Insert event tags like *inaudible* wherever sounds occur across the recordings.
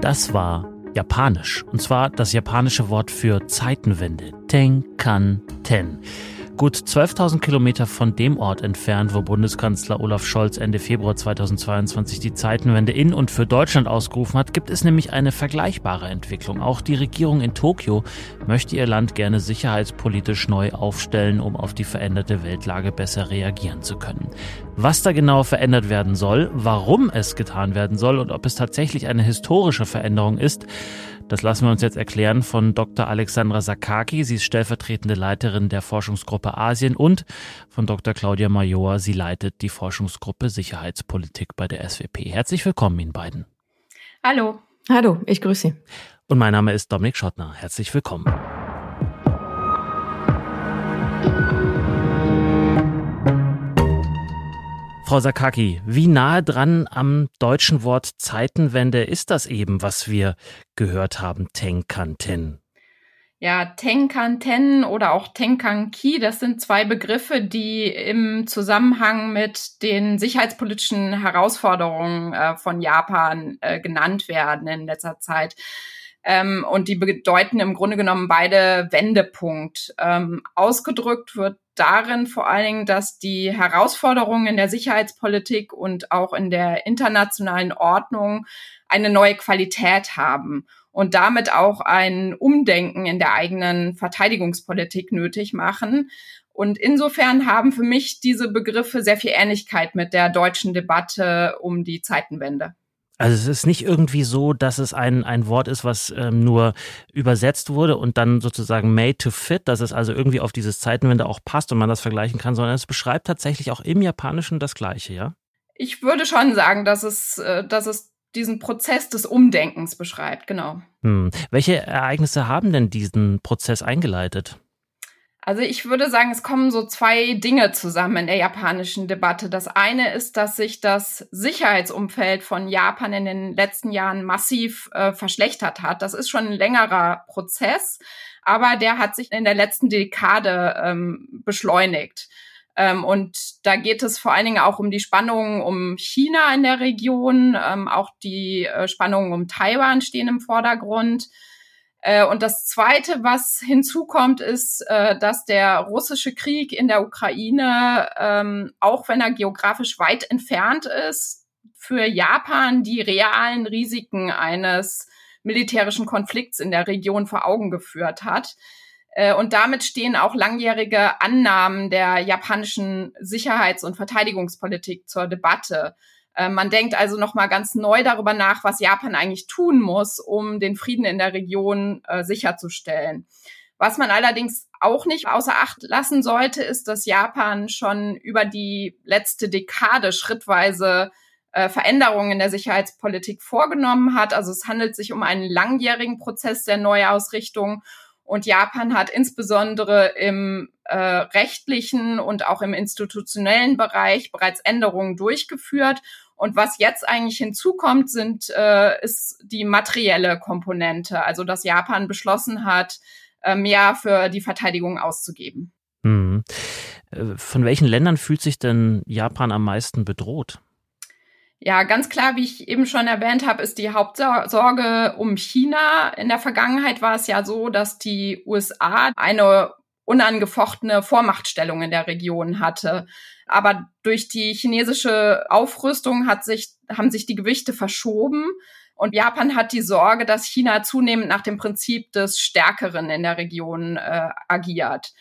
Das war Japanisch. Und zwar das japanische Wort für Zeitenwende. Tenkan-ten gut 12.000 Kilometer von dem Ort entfernt, wo Bundeskanzler Olaf Scholz Ende Februar 2022 die Zeitenwende in und für Deutschland ausgerufen hat, gibt es nämlich eine vergleichbare Entwicklung. Auch die Regierung in Tokio möchte ihr Land gerne sicherheitspolitisch neu aufstellen, um auf die veränderte Weltlage besser reagieren zu können. Was da genau verändert werden soll, warum es getan werden soll und ob es tatsächlich eine historische Veränderung ist, das lassen wir uns jetzt erklären von Dr. Alexandra Sakaki. Sie ist stellvertretende Leiterin der Forschungsgruppe Asien und von Dr. Claudia Major. Sie leitet die Forschungsgruppe Sicherheitspolitik bei der SWP. Herzlich willkommen Ihnen beiden. Hallo. Hallo, ich grüße Sie. Und mein Name ist Dominik Schottner. Herzlich willkommen. Frau Sakaki, wie nahe dran am deutschen Wort Zeitenwende ist das eben, was wir gehört haben, Tenkanten? Ja, Tenkanten oder auch Tenkanki, das sind zwei Begriffe, die im Zusammenhang mit den sicherheitspolitischen Herausforderungen äh, von Japan äh, genannt werden in letzter Zeit. Ähm, und die bedeuten im Grunde genommen beide Wendepunkt. Ähm, ausgedrückt wird darin vor allen Dingen, dass die Herausforderungen in der Sicherheitspolitik und auch in der internationalen Ordnung eine neue Qualität haben und damit auch ein Umdenken in der eigenen Verteidigungspolitik nötig machen. Und insofern haben für mich diese Begriffe sehr viel Ähnlichkeit mit der deutschen Debatte um die Zeitenwende. Also es ist nicht irgendwie so, dass es ein, ein Wort ist, was ähm, nur übersetzt wurde und dann sozusagen made to fit, dass es also irgendwie auf dieses Zeitenwende auch passt und man das vergleichen kann, sondern es beschreibt tatsächlich auch im Japanischen das Gleiche, ja? Ich würde schon sagen, dass es, äh, dass es diesen Prozess des Umdenkens beschreibt, genau. Hm. Welche Ereignisse haben denn diesen Prozess eingeleitet? Also ich würde sagen, es kommen so zwei Dinge zusammen in der japanischen Debatte. Das eine ist, dass sich das Sicherheitsumfeld von Japan in den letzten Jahren massiv äh, verschlechtert hat. Das ist schon ein längerer Prozess, aber der hat sich in der letzten Dekade ähm, beschleunigt. Ähm, und da geht es vor allen Dingen auch um die Spannungen um China in der Region. Ähm, auch die äh, Spannungen um Taiwan stehen im Vordergrund. Äh, und das Zweite, was hinzukommt, ist, äh, dass der russische Krieg in der Ukraine, ähm, auch wenn er geografisch weit entfernt ist, für Japan die realen Risiken eines militärischen Konflikts in der Region vor Augen geführt hat. Äh, und damit stehen auch langjährige Annahmen der japanischen Sicherheits- und Verteidigungspolitik zur Debatte. Äh, man denkt also noch mal ganz neu darüber nach, was Japan eigentlich tun muss, um den Frieden in der Region äh, sicherzustellen. Was man allerdings auch nicht außer Acht lassen sollte, ist, dass Japan schon über die letzte Dekade schrittweise äh, Veränderungen in der Sicherheitspolitik vorgenommen hat. Also es handelt sich um einen langjährigen Prozess der Neuausrichtung. Und Japan hat insbesondere im äh, rechtlichen und auch im institutionellen Bereich bereits Änderungen durchgeführt. Und was jetzt eigentlich hinzukommt, sind, äh, ist die materielle Komponente, also dass Japan beschlossen hat, äh, mehr für die Verteidigung auszugeben. Hm. Von welchen Ländern fühlt sich denn Japan am meisten bedroht? Ja, ganz klar, wie ich eben schon erwähnt habe, ist die Hauptsorge um China. In der Vergangenheit war es ja so, dass die USA eine unangefochtene Vormachtstellung in der Region hatte. Aber durch die chinesische Aufrüstung hat sich, haben sich die Gewichte verschoben. Und Japan hat die Sorge, dass China zunehmend nach dem Prinzip des Stärkeren in der Region äh, agiert.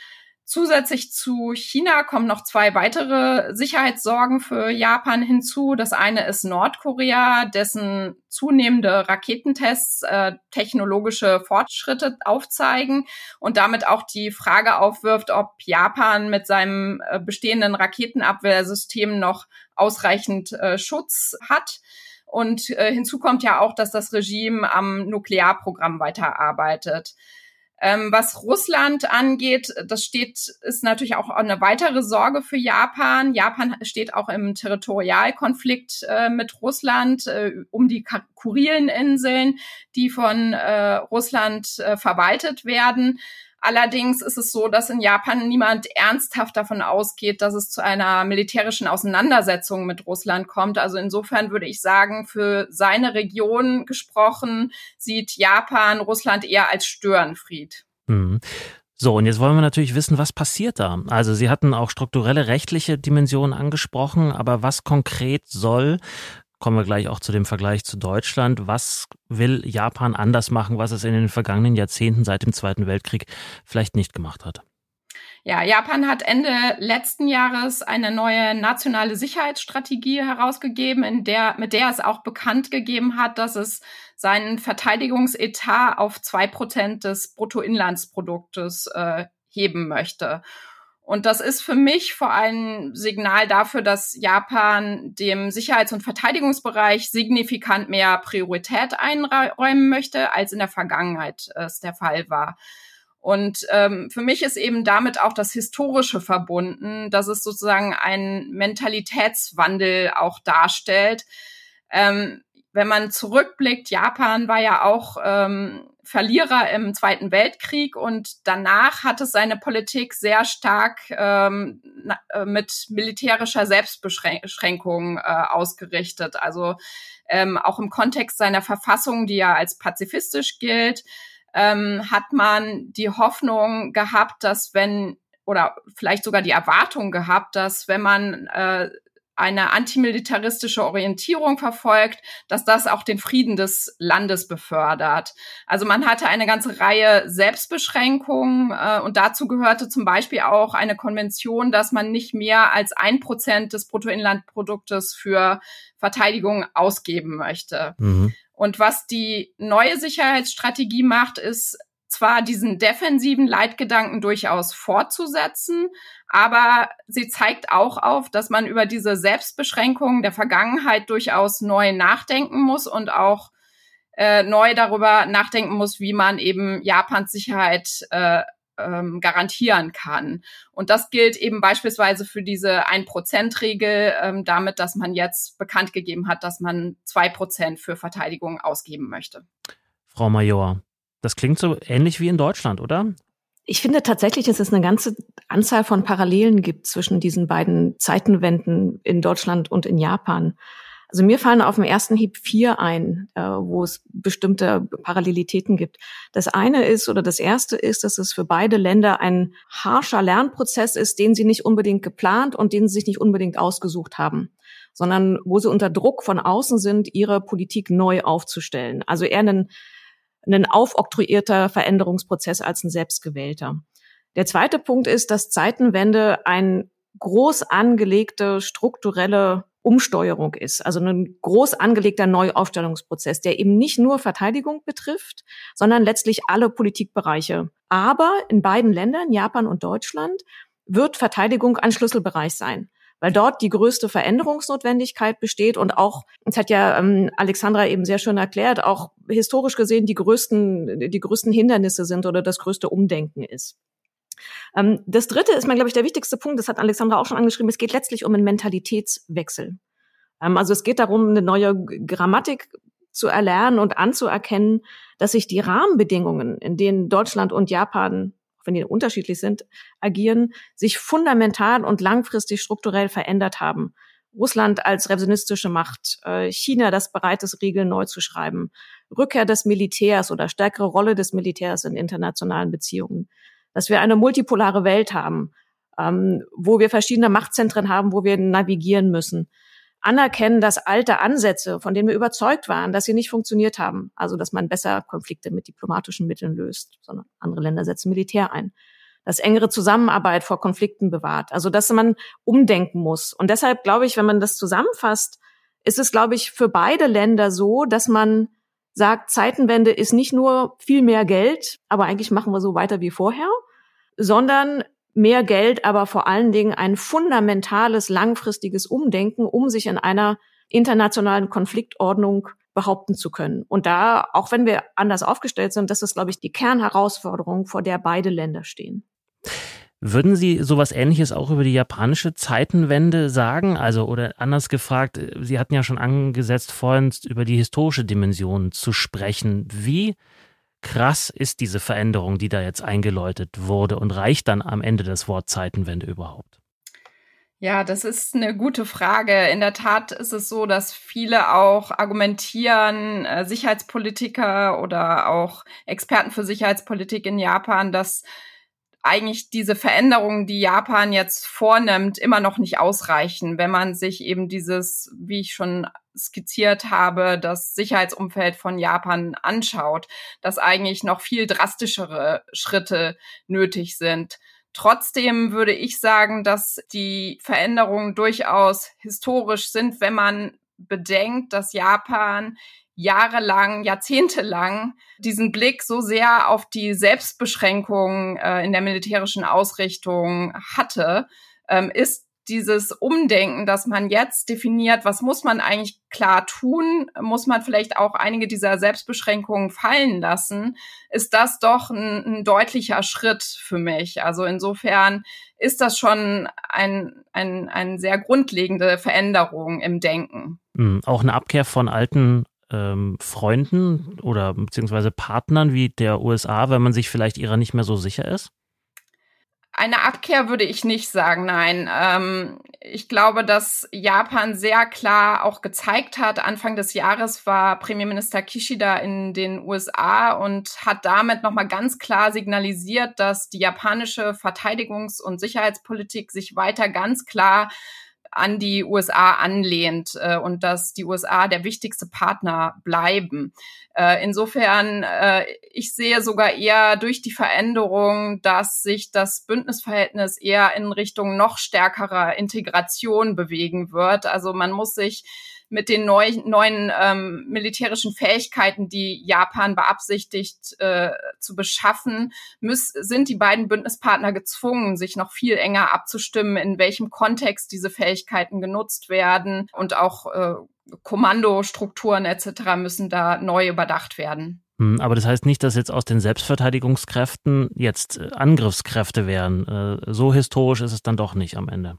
Zusätzlich zu China kommen noch zwei weitere Sicherheitssorgen für Japan hinzu. Das eine ist Nordkorea, dessen zunehmende Raketentests äh, technologische Fortschritte aufzeigen und damit auch die Frage aufwirft, ob Japan mit seinem äh, bestehenden Raketenabwehrsystem noch ausreichend äh, Schutz hat. Und äh, hinzu kommt ja auch, dass das Regime am Nuklearprogramm weiterarbeitet. Ähm, was Russland angeht, das steht, ist natürlich auch eine weitere Sorge für Japan. Japan steht auch im Territorialkonflikt äh, mit Russland äh, um die Kurileninseln, die von äh, Russland äh, verwaltet werden. Allerdings ist es so, dass in Japan niemand ernsthaft davon ausgeht, dass es zu einer militärischen Auseinandersetzung mit Russland kommt. Also insofern würde ich sagen, für seine Region gesprochen, sieht Japan Russland eher als Störenfried. Mhm. So, und jetzt wollen wir natürlich wissen, was passiert da? Also Sie hatten auch strukturelle rechtliche Dimensionen angesprochen, aber was konkret soll kommen wir gleich auch zu dem Vergleich zu Deutschland. Was will Japan anders machen, was es in den vergangenen Jahrzehnten seit dem Zweiten Weltkrieg vielleicht nicht gemacht hat? Ja, Japan hat Ende letzten Jahres eine neue nationale Sicherheitsstrategie herausgegeben, in der, mit der es auch bekannt gegeben hat, dass es seinen Verteidigungsetat auf zwei Prozent des Bruttoinlandsproduktes äh, heben möchte. Und das ist für mich vor allem Signal dafür, dass Japan dem Sicherheits- und Verteidigungsbereich signifikant mehr Priorität einräumen möchte, als in der Vergangenheit es der Fall war. Und ähm, für mich ist eben damit auch das Historische verbunden, dass es sozusagen einen Mentalitätswandel auch darstellt. Ähm, wenn man zurückblickt, Japan war ja auch ähm, Verlierer im Zweiten Weltkrieg und danach hat es seine Politik sehr stark ähm, äh, mit militärischer Selbstbeschränkung äh, ausgerichtet. Also ähm, auch im Kontext seiner Verfassung, die ja als pazifistisch gilt, ähm, hat man die Hoffnung gehabt, dass wenn oder vielleicht sogar die Erwartung gehabt, dass wenn man äh, eine antimilitaristische Orientierung verfolgt, dass das auch den Frieden des Landes befördert. Also man hatte eine ganze Reihe Selbstbeschränkungen äh, und dazu gehörte zum Beispiel auch eine Konvention, dass man nicht mehr als ein Prozent des Bruttoinlandproduktes für Verteidigung ausgeben möchte. Mhm. Und was die neue Sicherheitsstrategie macht, ist zwar diesen defensiven Leitgedanken durchaus fortzusetzen, aber sie zeigt auch auf, dass man über diese Selbstbeschränkungen der Vergangenheit durchaus neu nachdenken muss und auch äh, neu darüber nachdenken muss, wie man eben Japans Sicherheit äh, ähm, garantieren kann. Und das gilt eben beispielsweise für diese Ein-Prozent-Regel, ähm, damit, dass man jetzt bekannt gegeben hat, dass man zwei Prozent für Verteidigung ausgeben möchte. Frau Major, das klingt so ähnlich wie in Deutschland, oder? Ich finde tatsächlich, dass es eine ganze Anzahl von Parallelen gibt zwischen diesen beiden Zeitenwenden in Deutschland und in Japan. Also mir fallen auf den ersten Hieb vier ein, äh, wo es bestimmte Parallelitäten gibt. Das eine ist oder das erste ist, dass es für beide Länder ein harscher Lernprozess ist, den sie nicht unbedingt geplant und den sie sich nicht unbedingt ausgesucht haben, sondern wo sie unter Druck von außen sind, ihre Politik neu aufzustellen. Also eher einen ein aufoktroyierter Veränderungsprozess als ein selbstgewählter. Der zweite Punkt ist, dass Zeitenwende ein groß angelegte strukturelle Umsteuerung ist, also ein groß angelegter Neuaufstellungsprozess, der eben nicht nur Verteidigung betrifft, sondern letztlich alle Politikbereiche. Aber in beiden Ländern, Japan und Deutschland, wird Verteidigung ein Schlüsselbereich sein weil dort die größte Veränderungsnotwendigkeit besteht und auch, das hat ja ähm, Alexandra eben sehr schön erklärt, auch historisch gesehen die größten, die größten Hindernisse sind oder das größte Umdenken ist. Ähm, das dritte ist mir, glaube ich, der wichtigste Punkt, das hat Alexandra auch schon angeschrieben, es geht letztlich um einen Mentalitätswechsel. Ähm, also es geht darum, eine neue Grammatik zu erlernen und anzuerkennen, dass sich die Rahmenbedingungen, in denen Deutschland und Japan wenn die unterschiedlich sind, agieren, sich fundamental und langfristig strukturell verändert haben. Russland als revisionistische Macht, äh, China, das bereit ist, Regeln neu zu schreiben, Rückkehr des Militärs oder stärkere Rolle des Militärs in internationalen Beziehungen, dass wir eine multipolare Welt haben, ähm, wo wir verschiedene Machtzentren haben, wo wir navigieren müssen, anerkennen, dass alte Ansätze, von denen wir überzeugt waren, dass sie nicht funktioniert haben, also dass man besser Konflikte mit diplomatischen Mitteln löst, sondern andere Länder setzen Militär ein, dass engere Zusammenarbeit vor Konflikten bewahrt, also dass man umdenken muss. Und deshalb glaube ich, wenn man das zusammenfasst, ist es, glaube ich, für beide Länder so, dass man sagt, Zeitenwende ist nicht nur viel mehr Geld, aber eigentlich machen wir so weiter wie vorher, sondern mehr Geld, aber vor allen Dingen ein fundamentales, langfristiges Umdenken, um sich in einer internationalen Konfliktordnung behaupten zu können. Und da, auch wenn wir anders aufgestellt sind, das ist, glaube ich, die Kernherausforderung, vor der beide Länder stehen. Würden Sie sowas Ähnliches auch über die japanische Zeitenwende sagen? Also, oder anders gefragt, Sie hatten ja schon angesetzt, vorhin über die historische Dimension zu sprechen. Wie krass ist diese Veränderung, die da jetzt eingeläutet wurde und reicht dann am Ende das Wort Zeitenwende überhaupt? Ja, das ist eine gute Frage. In der Tat ist es so, dass viele auch argumentieren, äh, Sicherheitspolitiker oder auch Experten für Sicherheitspolitik in Japan, dass eigentlich diese Veränderungen, die Japan jetzt vornimmt, immer noch nicht ausreichen, wenn man sich eben dieses, wie ich schon skizziert habe, das Sicherheitsumfeld von Japan anschaut, dass eigentlich noch viel drastischere Schritte nötig sind. Trotzdem würde ich sagen, dass die Veränderungen durchaus historisch sind, wenn man bedenkt, dass Japan jahrelang, jahrzehntelang diesen Blick so sehr auf die Selbstbeschränkung äh, in der militärischen Ausrichtung hatte, ähm, ist dieses Umdenken, dass man jetzt definiert, was muss man eigentlich klar tun, muss man vielleicht auch einige dieser Selbstbeschränkungen fallen lassen, ist das doch ein, ein deutlicher Schritt für mich. Also insofern ist das schon ein, ein, ein sehr grundlegende Veränderung im Denken. Hm, auch eine Abkehr von alten ähm, Freunden oder beziehungsweise Partnern wie der USA, wenn man sich vielleicht ihrer nicht mehr so sicher ist? Eine Abkehr würde ich nicht sagen, nein. Ähm, ich glaube, dass Japan sehr klar auch gezeigt hat, Anfang des Jahres war Premierminister Kishida in den USA und hat damit nochmal ganz klar signalisiert, dass die japanische Verteidigungs- und Sicherheitspolitik sich weiter ganz klar an die USA anlehnt äh, und dass die USA der wichtigste Partner bleiben. Äh, insofern, äh, ich sehe sogar eher durch die Veränderung, dass sich das Bündnisverhältnis eher in Richtung noch stärkerer Integration bewegen wird. Also man muss sich mit den neu, neuen ähm, militärischen Fähigkeiten, die Japan beabsichtigt äh, zu beschaffen, müß, sind die beiden Bündnispartner gezwungen, sich noch viel enger abzustimmen, in welchem Kontext diese Fähigkeiten genutzt werden und auch äh, Kommandostrukturen etc. müssen da neu überdacht werden. Hm, aber das heißt nicht, dass jetzt aus den Selbstverteidigungskräften jetzt äh, Angriffskräfte wären. Äh, so historisch ist es dann doch nicht am Ende.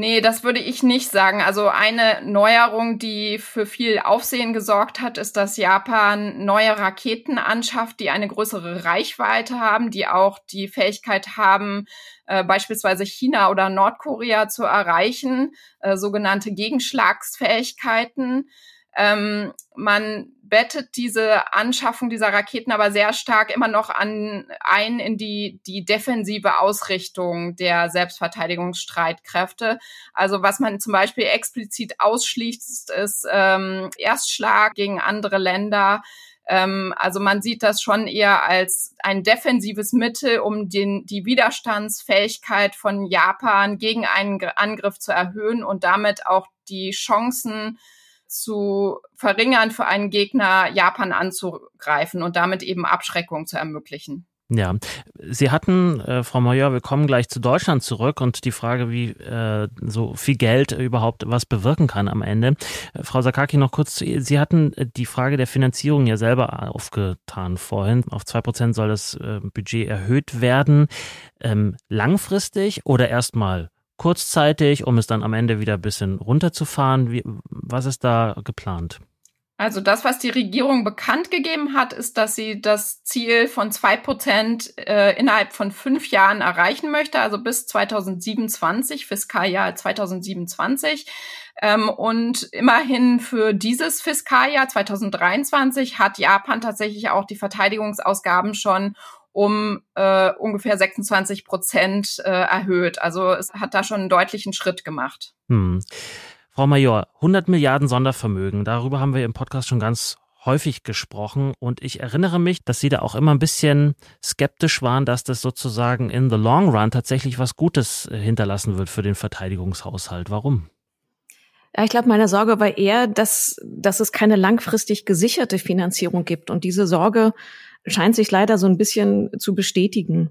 Nee, das würde ich nicht sagen. Also eine Neuerung, die für viel Aufsehen gesorgt hat, ist, dass Japan neue Raketen anschafft, die eine größere Reichweite haben, die auch die Fähigkeit haben, äh, beispielsweise China oder Nordkorea zu erreichen, äh, sogenannte Gegenschlagsfähigkeiten. Ähm, man bettet diese Anschaffung dieser Raketen aber sehr stark immer noch an, ein in die, die defensive Ausrichtung der Selbstverteidigungsstreitkräfte. Also was man zum Beispiel explizit ausschließt, ist ähm, Erstschlag gegen andere Länder. Ähm, also man sieht das schon eher als ein defensives Mittel, um den, die Widerstandsfähigkeit von Japan gegen einen Angriff zu erhöhen und damit auch die Chancen zu verringern für einen Gegner, Japan anzugreifen und damit eben Abschreckung zu ermöglichen. Ja, Sie hatten, äh, Frau Major, wir kommen gleich zu Deutschland zurück und die Frage, wie äh, so viel Geld überhaupt was bewirken kann am Ende. Äh, Frau Sakaki, noch kurz zu. Sie hatten äh, die Frage der Finanzierung ja selber aufgetan vorhin. Auf zwei Prozent soll das äh, Budget erhöht werden. Ähm, langfristig oder erstmal kurzzeitig, um es dann am Ende wieder ein bisschen runterzufahren? Wie, was ist da geplant? Also das, was die Regierung bekannt gegeben hat, ist, dass sie das Ziel von zwei Prozent äh, innerhalb von fünf Jahren erreichen möchte, also bis 2027, Fiskaljahr 2027. Ähm, und immerhin für dieses Fiskaljahr 2023 hat Japan tatsächlich auch die Verteidigungsausgaben schon um äh, ungefähr 26 Prozent äh, erhöht. Also es hat da schon einen deutlichen Schritt gemacht. Hm. Frau Major, 100 Milliarden Sondervermögen, darüber haben wir im Podcast schon ganz häufig gesprochen und ich erinnere mich, dass Sie da auch immer ein bisschen skeptisch waren, dass das sozusagen in the long run tatsächlich was Gutes äh, hinterlassen wird für den Verteidigungshaushalt. Warum? Ja, ich glaube, meine Sorge war eher, dass, dass es keine langfristig gesicherte Finanzierung gibt. Und diese Sorge scheint sich leider so ein bisschen zu bestätigen.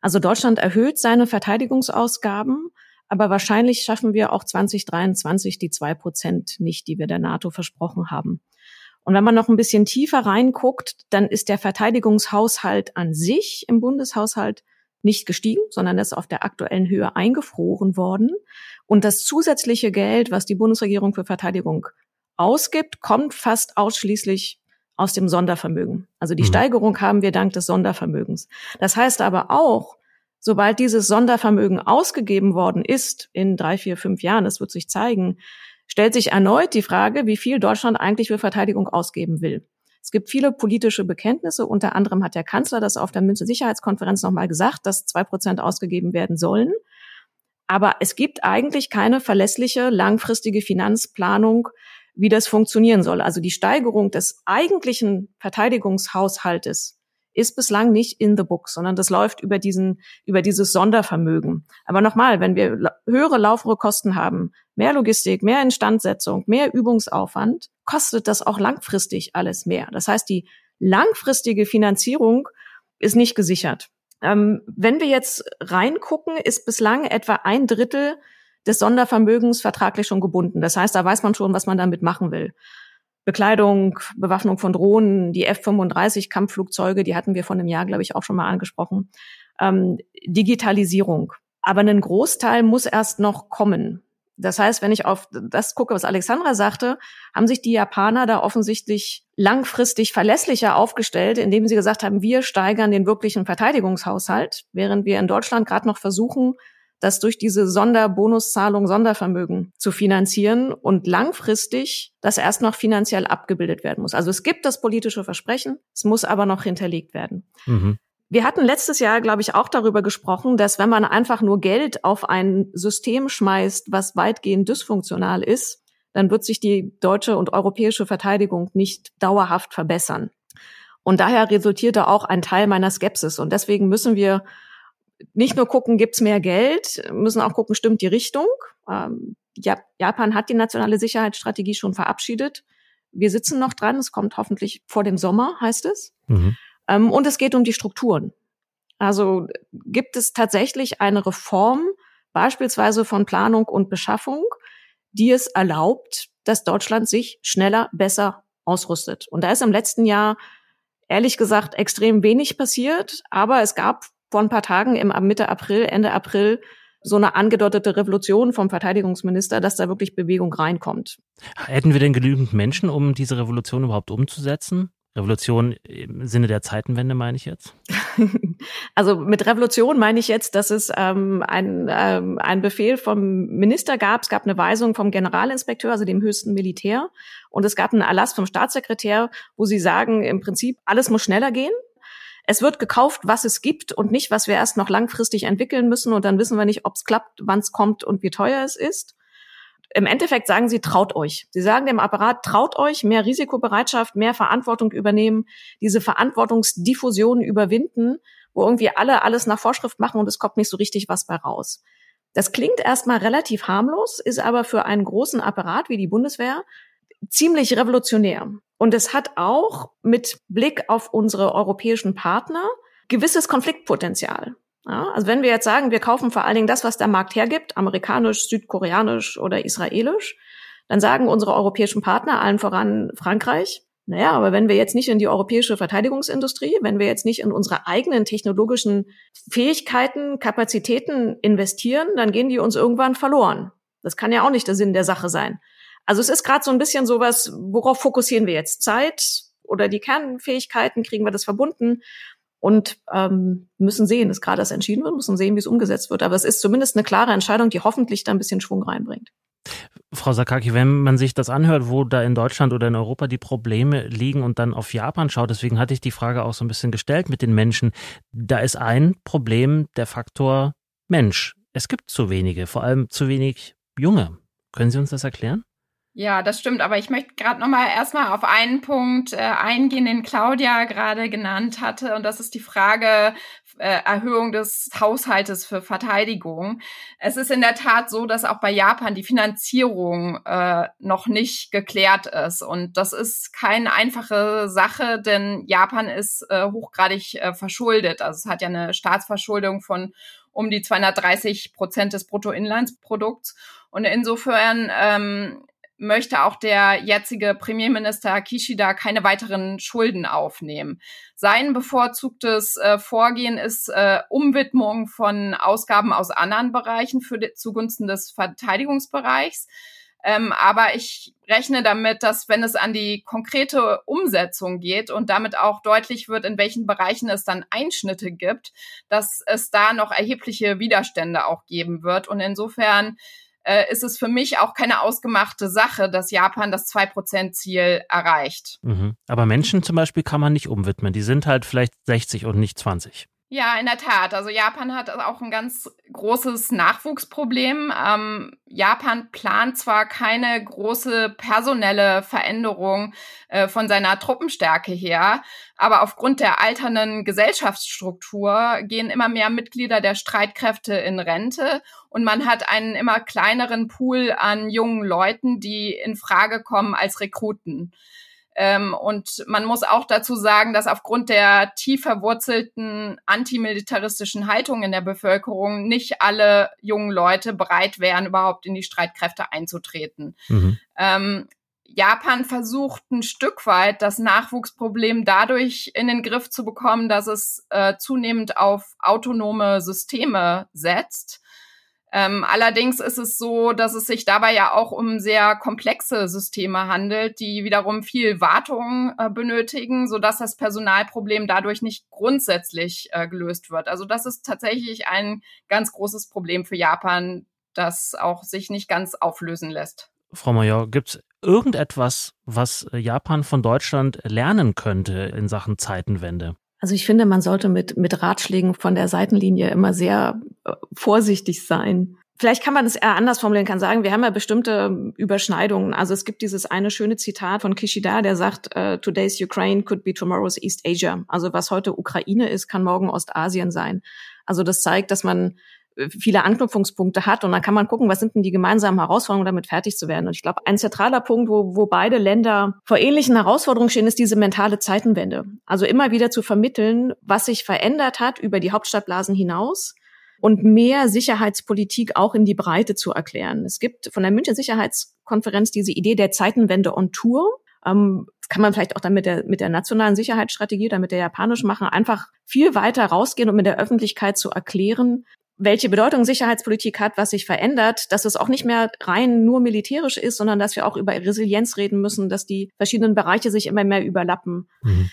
Also Deutschland erhöht seine Verteidigungsausgaben, aber wahrscheinlich schaffen wir auch 2023 die zwei Prozent nicht, die wir der NATO versprochen haben. Und wenn man noch ein bisschen tiefer reinguckt, dann ist der Verteidigungshaushalt an sich im Bundeshaushalt nicht gestiegen, sondern ist auf der aktuellen Höhe eingefroren worden. Und das zusätzliche Geld, was die Bundesregierung für Verteidigung ausgibt, kommt fast ausschließlich aus dem Sondervermögen. Also die mhm. Steigerung haben wir dank des Sondervermögens. Das heißt aber auch, sobald dieses Sondervermögen ausgegeben worden ist in drei, vier, fünf Jahren, das wird sich zeigen, stellt sich erneut die Frage, wie viel Deutschland eigentlich für Verteidigung ausgeben will. Es gibt viele politische Bekenntnisse. Unter anderem hat der Kanzler das auf der Münze-Sicherheitskonferenz nochmal gesagt, dass zwei Prozent ausgegeben werden sollen. Aber es gibt eigentlich keine verlässliche, langfristige Finanzplanung, wie das funktionieren soll. Also die Steigerung des eigentlichen Verteidigungshaushaltes ist bislang nicht in the book, sondern das läuft über diesen, über dieses Sondervermögen. Aber nochmal, wenn wir höhere laufende Kosten haben, mehr Logistik, mehr Instandsetzung, mehr Übungsaufwand, kostet das auch langfristig alles mehr. Das heißt, die langfristige Finanzierung ist nicht gesichert. Ähm, wenn wir jetzt reingucken, ist bislang etwa ein Drittel des Sondervermögens vertraglich schon gebunden. Das heißt, da weiß man schon, was man damit machen will. Bekleidung, Bewaffnung von Drohnen, die F-35 Kampfflugzeuge, die hatten wir vor einem Jahr, glaube ich, auch schon mal angesprochen. Ähm, Digitalisierung. Aber ein Großteil muss erst noch kommen. Das heißt, wenn ich auf das gucke, was Alexandra sagte, haben sich die Japaner da offensichtlich langfristig verlässlicher aufgestellt, indem sie gesagt haben, wir steigern den wirklichen Verteidigungshaushalt, während wir in Deutschland gerade noch versuchen, das durch diese Sonderbonuszahlung Sondervermögen zu finanzieren und langfristig das erst noch finanziell abgebildet werden muss. Also es gibt das politische Versprechen, es muss aber noch hinterlegt werden. Mhm. Wir hatten letztes Jahr, glaube ich, auch darüber gesprochen, dass wenn man einfach nur Geld auf ein System schmeißt, was weitgehend dysfunktional ist, dann wird sich die deutsche und europäische Verteidigung nicht dauerhaft verbessern. Und daher resultierte auch ein Teil meiner Skepsis. Und deswegen müssen wir nicht nur gucken, gibt's mehr Geld, müssen auch gucken, stimmt die Richtung. Ähm, Japan hat die nationale Sicherheitsstrategie schon verabschiedet. Wir sitzen noch dran. Es kommt hoffentlich vor dem Sommer, heißt es. Mhm. Ähm, und es geht um die Strukturen. Also gibt es tatsächlich eine Reform, beispielsweise von Planung und Beschaffung, die es erlaubt, dass Deutschland sich schneller, besser ausrüstet. Und da ist im letzten Jahr ehrlich gesagt extrem wenig passiert, aber es gab vor ein paar Tagen im Mitte April, Ende April so eine angedeutete Revolution vom Verteidigungsminister, dass da wirklich Bewegung reinkommt. Hätten wir denn genügend Menschen, um diese Revolution überhaupt umzusetzen? Revolution im Sinne der Zeitenwende meine ich jetzt? *laughs* Also mit Revolution meine ich jetzt, dass es ähm, ein, ähm, ein Befehl vom Minister gab, es gab eine Weisung vom Generalinspekteur, also dem höchsten Militär, und es gab einen Erlass vom Staatssekretär, wo sie sagen, im Prinzip, alles muss schneller gehen. Es wird gekauft, was es gibt und nicht, was wir erst noch langfristig entwickeln müssen. Und dann wissen wir nicht, ob es klappt, wann es kommt und wie teuer es ist. Im Endeffekt sagen sie, traut euch. Sie sagen dem Apparat, traut euch, mehr Risikobereitschaft, mehr Verantwortung übernehmen, diese Verantwortungsdiffusion überwinden, wo irgendwie alle alles nach Vorschrift machen und es kommt nicht so richtig was bei raus. Das klingt erstmal relativ harmlos, ist aber für einen großen Apparat wie die Bundeswehr ziemlich revolutionär. Und es hat auch mit Blick auf unsere europäischen Partner gewisses Konfliktpotenzial. Ja, also wenn wir jetzt sagen, wir kaufen vor allen Dingen das, was der Markt hergibt, amerikanisch, südkoreanisch oder israelisch, dann sagen unsere europäischen Partner, allen voran Frankreich, naja, aber wenn wir jetzt nicht in die europäische Verteidigungsindustrie, wenn wir jetzt nicht in unsere eigenen technologischen Fähigkeiten, Kapazitäten investieren, dann gehen die uns irgendwann verloren. Das kann ja auch nicht der Sinn der Sache sein. Also es ist gerade so ein bisschen sowas, worauf fokussieren wir jetzt? Zeit oder die Kernfähigkeiten, kriegen wir das verbunden? und ähm, müssen sehen, dass gerade das entschieden wird, müssen sehen, wie es umgesetzt wird. Aber es ist zumindest eine klare Entscheidung, die hoffentlich da ein bisschen Schwung reinbringt. Frau Sakaki, wenn man sich das anhört, wo da in Deutschland oder in Europa die Probleme liegen und dann auf Japan schaut, deswegen hatte ich die Frage auch so ein bisschen gestellt mit den Menschen, da ist ein Problem der Faktor Mensch. Es gibt zu wenige, vor allem zu wenig Junge. Können Sie uns das erklären? Ja, das stimmt. Aber ich möchte gerade noch mal erstmal auf einen Punkt äh, eingehen, den Claudia gerade genannt hatte. Und das ist die Frage äh, Erhöhung des Haushaltes für Verteidigung. Es ist in der Tat so, dass auch bei Japan die Finanzierung äh, noch nicht geklärt ist. Und das ist keine einfache Sache, denn Japan ist äh, hochgradig äh, verschuldet. Also es hat ja eine Staatsverschuldung von um die 230 Prozent des Bruttoinlandsprodukts. Und insofern ähm, möchte auch der jetzige Premierminister Kishida keine weiteren Schulden aufnehmen. Sein bevorzugtes äh, Vorgehen ist äh, Umwidmung von Ausgaben aus anderen Bereichen für die, zugunsten des Verteidigungsbereichs. Ähm, aber ich rechne damit, dass wenn es an die konkrete Umsetzung geht und damit auch deutlich wird, in welchen Bereichen es dann Einschnitte gibt, dass es da noch erhebliche Widerstände auch geben wird. Und insofern äh, ist es für mich auch keine ausgemachte Sache, dass Japan das 2%-Ziel erreicht. Mhm. Aber Menschen zum Beispiel kann man nicht umwidmen. Die sind halt vielleicht 60 und nicht 20. Ja, in der Tat. Also Japan hat auch ein ganz großes Nachwuchsproblem. Ähm, Japan plant zwar keine große personelle Veränderung äh, von seiner Truppenstärke her, aber aufgrund der alternden Gesellschaftsstruktur gehen immer mehr Mitglieder der Streitkräfte in Rente und man hat einen immer kleineren Pool an jungen Leuten, die in Frage kommen als Rekruten. Ähm, und man muss auch dazu sagen, dass aufgrund der tief verwurzelten antimilitaristischen Haltung in der Bevölkerung nicht alle jungen Leute bereit wären, überhaupt in die Streitkräfte einzutreten. Mhm. Ähm, Japan versucht ein Stück weit das Nachwuchsproblem dadurch in den Griff zu bekommen, dass es äh, zunehmend auf autonome Systeme setzt. Ähm, allerdings ist es so, dass es sich dabei ja auch um sehr komplexe Systeme handelt, die wiederum viel Wartung äh, benötigen, sodass das Personalproblem dadurch nicht grundsätzlich äh, gelöst wird. Also das ist tatsächlich ein ganz großes Problem für Japan, das auch sich nicht ganz auflösen lässt. Frau Major, gibt es irgendetwas, was Japan von Deutschland lernen könnte in Sachen Zeitenwende? Also ich finde, man sollte mit, mit Ratschlägen von der Seitenlinie immer sehr äh, vorsichtig sein. Vielleicht kann man es eher anders formulieren, kann sagen, wir haben ja bestimmte Überschneidungen. Also es gibt dieses eine schöne Zitat von Kishida, der sagt, uh, today's Ukraine could be tomorrow's East Asia. Also was heute Ukraine ist, kann morgen Ostasien sein. Also das zeigt, dass man viele Anknüpfungspunkte hat. Und dann kann man gucken, was sind denn die gemeinsamen Herausforderungen, damit fertig zu werden. Und ich glaube, ein zentraler Punkt, wo, wo beide Länder vor ähnlichen Herausforderungen stehen, ist diese mentale Zeitenwende. Also immer wieder zu vermitteln, was sich verändert hat über die Hauptstadtblasen hinaus und mehr Sicherheitspolitik auch in die Breite zu erklären. Es gibt von der München Sicherheitskonferenz diese Idee der Zeitenwende on Tour. Ähm, kann man vielleicht auch dann mit der, mit der nationalen Sicherheitsstrategie oder mit der japanischen machen, einfach viel weiter rausgehen und mit der Öffentlichkeit zu erklären, welche Bedeutung Sicherheitspolitik hat, was sich verändert, dass es auch nicht mehr rein nur militärisch ist, sondern dass wir auch über Resilienz reden müssen, dass die verschiedenen Bereiche sich immer mehr überlappen. Mhm.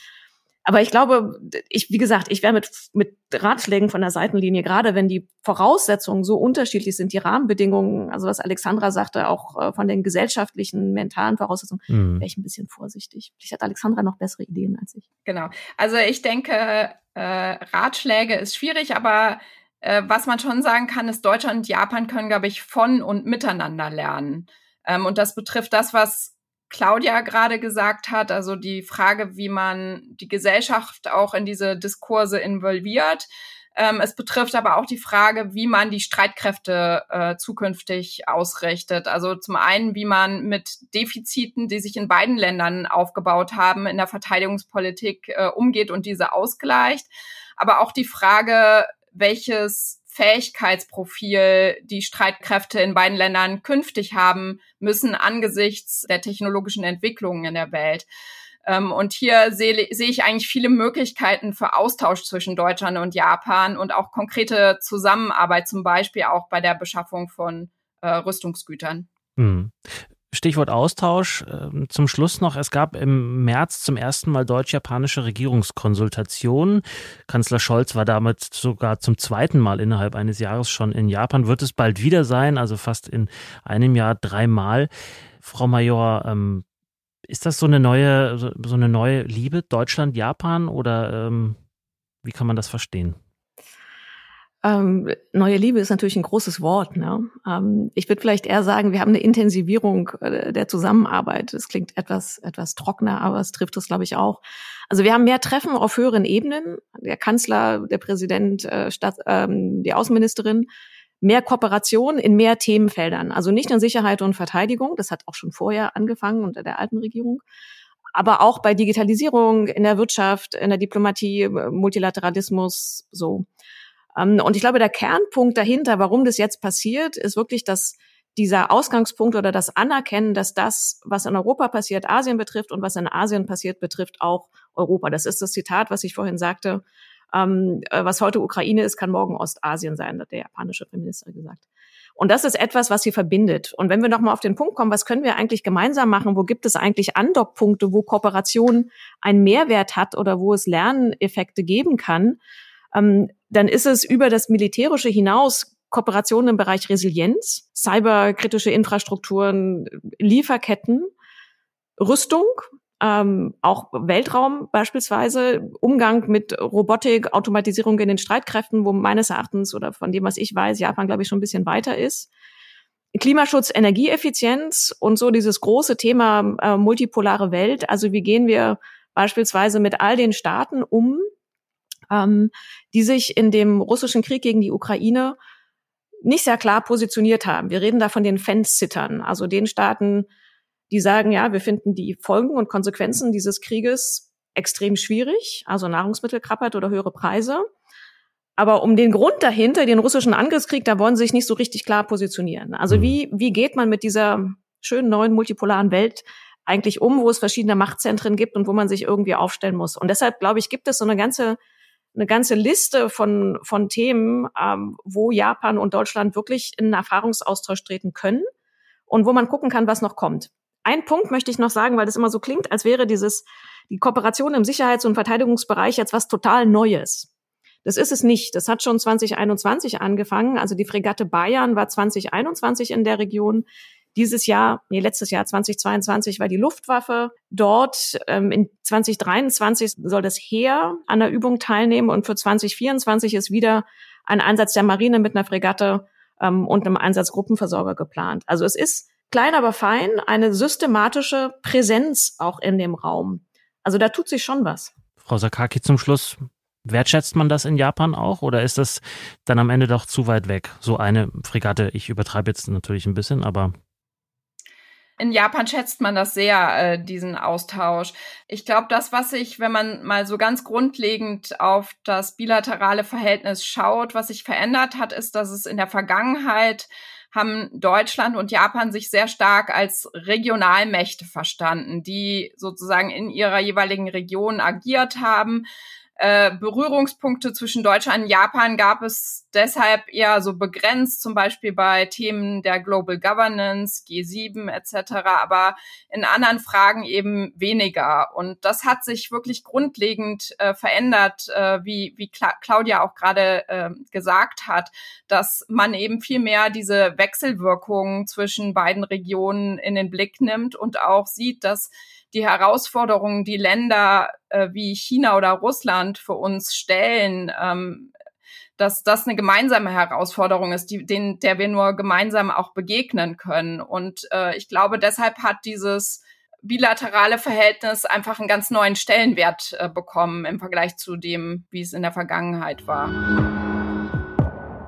Aber ich glaube, ich, wie gesagt, ich wäre mit, mit Ratschlägen von der Seitenlinie, gerade wenn die Voraussetzungen so unterschiedlich sind, die Rahmenbedingungen, also was Alexandra sagte, auch äh, von den gesellschaftlichen, mentalen Voraussetzungen, mhm. wäre ich ein bisschen vorsichtig. Vielleicht hat Alexandra noch bessere Ideen als ich. Genau. Also ich denke, äh, Ratschläge ist schwierig, aber äh, was man schon sagen kann, ist, Deutschland und Japan können, glaube ich, von und miteinander lernen. Ähm, und das betrifft das, was Claudia gerade gesagt hat, also die Frage, wie man die Gesellschaft auch in diese Diskurse involviert. Ähm, es betrifft aber auch die Frage, wie man die Streitkräfte äh, zukünftig ausrichtet. Also zum einen, wie man mit Defiziten, die sich in beiden Ländern aufgebaut haben, in der Verteidigungspolitik äh, umgeht und diese ausgleicht. Aber auch die Frage, welches Fähigkeitsprofil die Streitkräfte in beiden Ländern künftig haben müssen angesichts der technologischen Entwicklungen in der Welt. Ähm, und hier sehe, sehe ich eigentlich viele Möglichkeiten für Austausch zwischen Deutschland und Japan und auch konkrete Zusammenarbeit, zum Beispiel auch bei der Beschaffung von äh, Rüstungsgütern. Hm. Stichwort Austausch. Ähm, zum Schluss noch, es gab im März zum ersten Mal deutsch-japanische Regierungskonsultationen. Kanzler Scholz war damit sogar zum zweiten Mal innerhalb eines Jahres schon in Japan. Wird es bald wieder sein, also fast in einem Jahr dreimal. Frau Major, ähm, ist das so eine neue, so eine neue Liebe Deutschland-Japan oder ähm, wie kann man das verstehen? Ähm, neue Liebe ist natürlich ein großes Wort. Ne? Ähm, ich würde vielleicht eher sagen, wir haben eine Intensivierung äh, der Zusammenarbeit. Das klingt etwas, etwas trockener, aber es trifft es, glaube ich, auch. Also wir haben mehr Treffen auf höheren Ebenen. Der Kanzler, der Präsident, äh, Stadt, ähm, die Außenministerin. Mehr Kooperation in mehr Themenfeldern. Also nicht nur Sicherheit und Verteidigung. Das hat auch schon vorher angefangen unter der alten Regierung aber auch bei Digitalisierung, in der Wirtschaft, in der Diplomatie, Multilateralismus, so. Ähm, und ich glaube, der Kernpunkt dahinter, warum das jetzt passiert, ist wirklich, dass dieser Ausgangspunkt oder das Anerkennen, dass das, was in Europa passiert, Asien betrifft und was in Asien passiert, betrifft auch Europa. Das ist das Zitat, was ich vorhin sagte. Ähm, was heute Ukraine ist, kann morgen Ostasien sein, hat der japanische Premierminister gesagt. Und das ist etwas, was sie verbindet. Und wenn wir nochmal auf den Punkt kommen, was können wir eigentlich gemeinsam machen? Wo gibt es eigentlich Andockpunkte, wo Kooperation einen Mehrwert hat oder wo es Lerneffekte geben kann? Ähm, dann ist es über das Militärische hinaus Kooperation im Bereich Resilienz, cyberkritische Infrastrukturen, Lieferketten, Rüstung, ähm, auch Weltraum beispielsweise, Umgang mit Robotik, Automatisierung in den Streitkräften, wo meines Erachtens oder von dem, was ich weiß, Japan, glaube ich, schon ein bisschen weiter ist. Klimaschutz, Energieeffizienz und so dieses große Thema äh, multipolare Welt. Also wie gehen wir beispielsweise mit all den Staaten um, ähm, die sich in dem russischen Krieg gegen die Ukraine nicht sehr klar positioniert haben. Wir reden da von den Fence-Sittern, also den Staaten, die sagen, ja, wir finden die Folgen und Konsequenzen dieses Krieges extrem schwierig, also Nahrungsmittelkrappheit oder höhere Preise. Aber um den Grund dahinter, den russischen Angriffskrieg, da wollen sie sich nicht so richtig klar positionieren. Also mhm. wie, wie geht man mit dieser schönen neuen multipolaren Welt eigentlich um, wo es verschiedene Machtzentren gibt und wo man sich irgendwie aufstellen muss? Und deshalb, glaube ich, gibt es so eine ganze eine ganze Liste von, von Themen, ähm, wo Japan und Deutschland wirklich in einen Erfahrungsaustausch treten können und wo man gucken kann, was noch kommt. Ein Punkt möchte ich noch sagen, weil das immer so klingt, als wäre dieses, die Kooperation im Sicherheits- und Verteidigungsbereich jetzt was total Neues. Das ist es nicht. Das hat schon 2021 angefangen. Also die Fregatte Bayern war 2021 in der Region. Dieses Jahr, nee, letztes Jahr 2022 war die Luftwaffe dort. Ähm, in 2023 soll das Heer an der Übung teilnehmen und für 2024 ist wieder ein Einsatz der Marine mit einer Fregatte ähm, und einem Einsatzgruppenversorger geplant. Also es ist klein, aber fein eine systematische Präsenz auch in dem Raum. Also da tut sich schon was. Frau Sakaki zum Schluss. Wertschätzt man das in Japan auch oder ist das dann am Ende doch zu weit weg? So eine Fregatte, ich übertreibe jetzt natürlich ein bisschen, aber in Japan schätzt man das sehr, äh, diesen Austausch. Ich glaube, das, was sich, wenn man mal so ganz grundlegend auf das bilaterale Verhältnis schaut, was sich verändert hat, ist, dass es in der Vergangenheit haben Deutschland und Japan sich sehr stark als Regionalmächte verstanden, die sozusagen in ihrer jeweiligen Region agiert haben, äh, Berührungspunkte zwischen Deutschland und Japan gab es deshalb eher so begrenzt, zum Beispiel bei Themen der Global Governance, G7 etc., aber in anderen Fragen eben weniger. Und das hat sich wirklich grundlegend äh, verändert, äh, wie, wie Cla Claudia auch gerade äh, gesagt hat, dass man eben viel mehr diese Wechselwirkungen zwischen beiden Regionen in den Blick nimmt und auch sieht, dass die Herausforderungen, die Länder äh, wie China oder Russland für uns stellen, ähm, dass das eine gemeinsame Herausforderung ist, die, den, der wir nur gemeinsam auch begegnen können. Und äh, ich glaube, deshalb hat dieses bilaterale Verhältnis einfach einen ganz neuen Stellenwert äh, bekommen im Vergleich zu dem, wie es in der Vergangenheit war.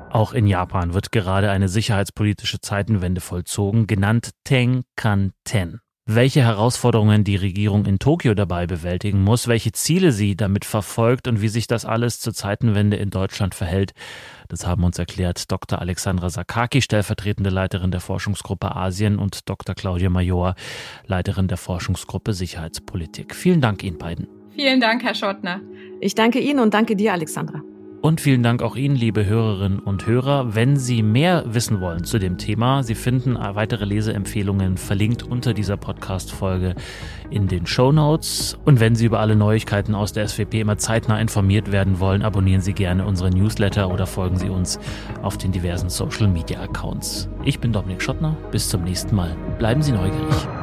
Auch in Japan wird gerade eine sicherheitspolitische Zeitenwende vollzogen, genannt Tenkan-ten welche Herausforderungen die Regierung in Tokio dabei bewältigen muss, welche Ziele sie damit verfolgt und wie sich das alles zur Zeitenwende in Deutschland verhält. Das haben uns erklärt Dr. Alexandra Sakaki, stellvertretende Leiterin der Forschungsgruppe Asien und Dr. Claudia Major, Leiterin der Forschungsgruppe Sicherheitspolitik. Vielen Dank Ihnen beiden. Vielen Dank, Herr Schottner. Ich danke Ihnen und danke dir, Alexandra. Und vielen Dank auch Ihnen, liebe Hörerinnen und Hörer. Wenn Sie mehr wissen wollen zu dem Thema, Sie finden weitere Leseempfehlungen verlinkt unter dieser Podcast-Folge in den Show Notes. Und wenn Sie über alle Neuigkeiten aus der SWP immer zeitnah informiert werden wollen, abonnieren Sie gerne unsere Newsletter oder folgen Sie uns auf den diversen Social Media Accounts. Ich bin Dominik Schottner. Bis zum nächsten Mal. Bleiben Sie neugierig.